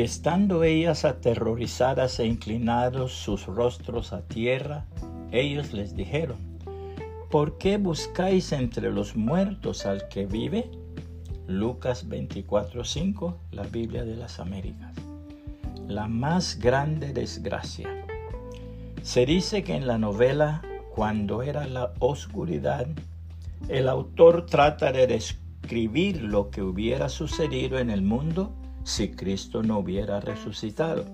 Y estando ellas aterrorizadas e inclinados sus rostros a tierra, ellos les dijeron, ¿por qué buscáis entre los muertos al que vive? Lucas 24:5, la Biblia de las Américas. La más grande desgracia. Se dice que en la novela Cuando era la oscuridad, el autor trata de describir lo que hubiera sucedido en el mundo si Cristo no hubiera resucitado.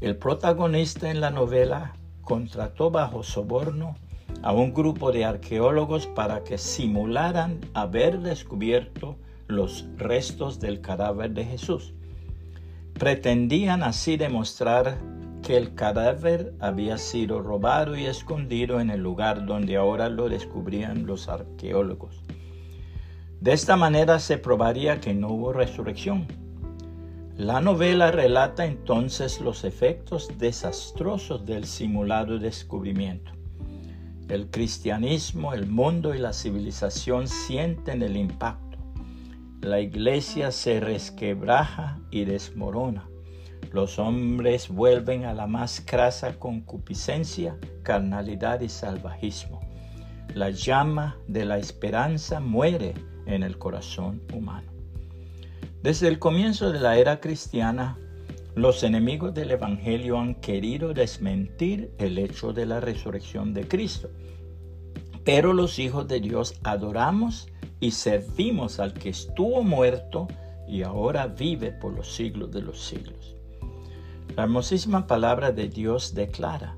El protagonista en la novela contrató bajo soborno a un grupo de arqueólogos para que simularan haber descubierto los restos del cadáver de Jesús. Pretendían así demostrar que el cadáver había sido robado y escondido en el lugar donde ahora lo descubrían los arqueólogos. De esta manera se probaría que no hubo resurrección. La novela relata entonces los efectos desastrosos del simulado descubrimiento. El cristianismo, el mundo y la civilización sienten el impacto. La iglesia se resquebraja y desmorona. Los hombres vuelven a la más crasa concupiscencia, carnalidad y salvajismo. La llama de la esperanza muere en el corazón humano. Desde el comienzo de la era cristiana, los enemigos del Evangelio han querido desmentir el hecho de la resurrección de Cristo. Pero los hijos de Dios adoramos y servimos al que estuvo muerto y ahora vive por los siglos de los siglos. La hermosísima palabra de Dios declara,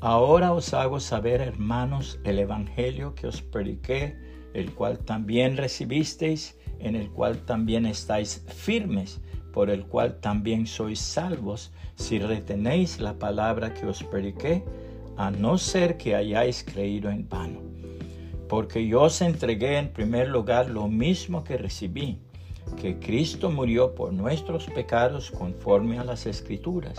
Ahora os hago saber, hermanos, el Evangelio que os prediqué el cual también recibisteis, en el cual también estáis firmes, por el cual también sois salvos, si retenéis la palabra que os prediqué, a no ser que hayáis creído en vano. Porque yo os entregué en primer lugar lo mismo que recibí, que Cristo murió por nuestros pecados conforme a las Escrituras,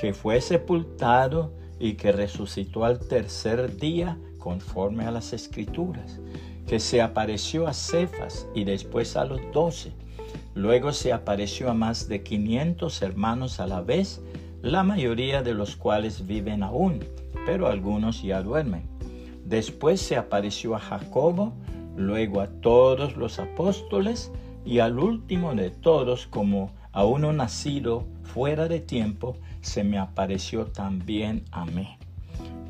que fue sepultado y que resucitó al tercer día conforme a las Escrituras que se apareció a Cefas y después a los doce. Luego se apareció a más de 500 hermanos a la vez, la mayoría de los cuales viven aún, pero algunos ya duermen. Después se apareció a Jacobo, luego a todos los apóstoles y al último de todos, como a uno nacido fuera de tiempo, se me apareció también a mí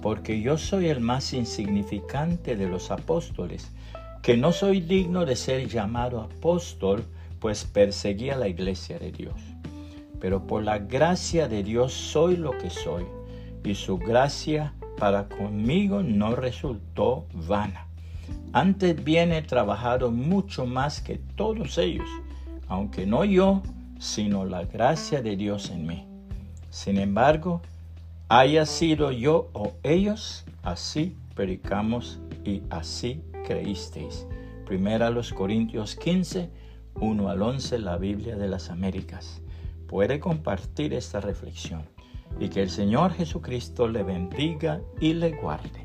porque yo soy el más insignificante de los apóstoles, que no soy digno de ser llamado apóstol, pues perseguí a la iglesia de Dios. Pero por la gracia de Dios soy lo que soy, y su gracia para conmigo no resultó vana. Antes bien he trabajado mucho más que todos ellos, aunque no yo, sino la gracia de Dios en mí. Sin embargo, haya sido yo o ellos, así predicamos y así creísteis. Primera los Corintios 15, 1 al 11, la Biblia de las Américas. Puede compartir esta reflexión y que el Señor Jesucristo le bendiga y le guarde.